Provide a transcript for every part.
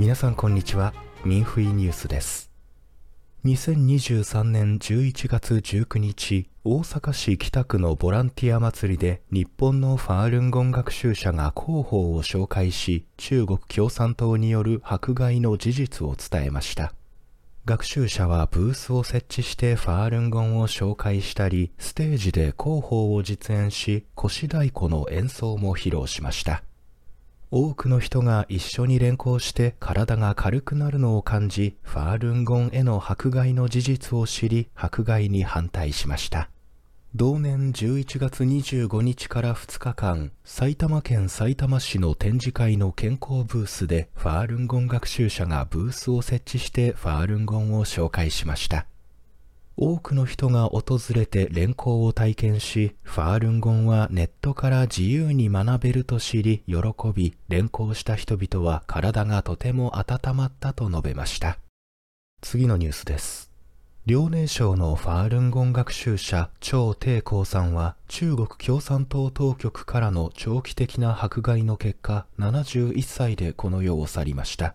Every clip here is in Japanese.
皆さんこんにちは。ミンフイニュースです。2023年11月19日大阪市北区のボランティア祭りで日本のファールンゴン学習者が広報を紹介し中国共産党による迫害の事実を伝えました。学習者はブースを設置してファールンゴンを紹介したり、ステージで広報を実演し、腰太鼓の演奏も披露しました。多くの人が一緒に連行して体が軽くなるのを感じ、ファールンゴンへの迫害の事実を知り、迫害に反対しました。同年11月25日から2日間、埼玉県埼玉市の展示会の健康ブースでファールンゴン学習者がブースを設置してファールンゴンを紹介しました。多くの人が訪れて連行を体験し、ファールンゴンはネットから自由に学べると知り、喜び、連行した人々は体がとても温まったと述べました。次のニュースです。遼寧省のファールンゴン学習者張帝光さんは中国共産党当局からの長期的な迫害の結果71歳でこの世を去りました。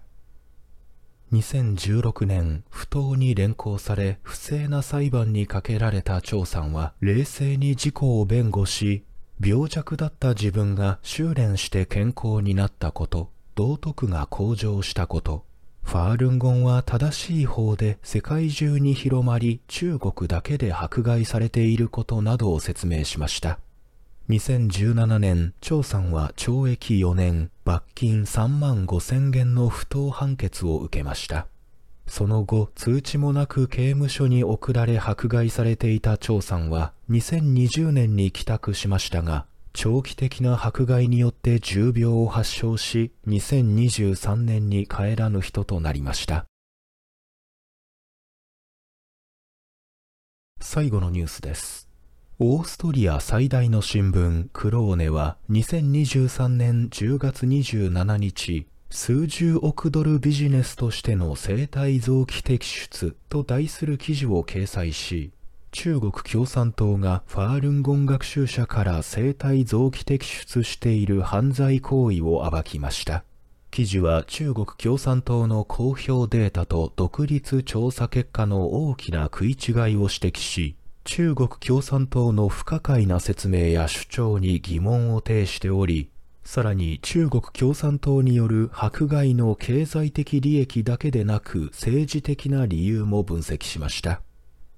2016年、不当に連行され、不正な裁判にかけられた張さんは、冷静に事故を弁護し、病弱だった自分が修練して健康になったこと、道徳が向上したこと、ファールンゴンは正しい方で世界中に広まり、中国だけで迫害されていることなどを説明しました。2017年、張さんは懲役4年、罰金3万5千元の不当判決を受けました。その後、通知もなく刑務所に送られ迫害されていた張さんは、2020年に帰宅しましたが、長期的な迫害によって重病を発症し、2023年に帰らぬ人となりました。最後のニュースです。オーストリア最大の新聞クローネは2023年10月27日数十億ドルビジネスとしての生体臓器摘出と題する記事を掲載し中国共産党がファールンゴン学習者から生体臓器摘出している犯罪行為を暴きました。記事は中国共産党の公表データと独立調査結果の大きな食い違いを指摘し中国共産党の不可解な説明や主張に疑問を呈しており、さらに中国共産党による迫害の経済的利益だけでなく政治的な理由も分析しました。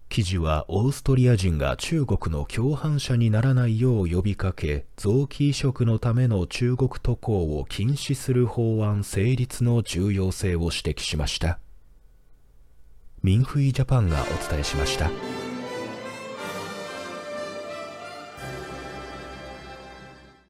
記事はオーストリア人が中国の共犯者にならないよう呼びかけ、臓器移植のための中国渡航を禁止する法案成立の重要性を指摘しました。ミンフイジャパンがお伝えしました。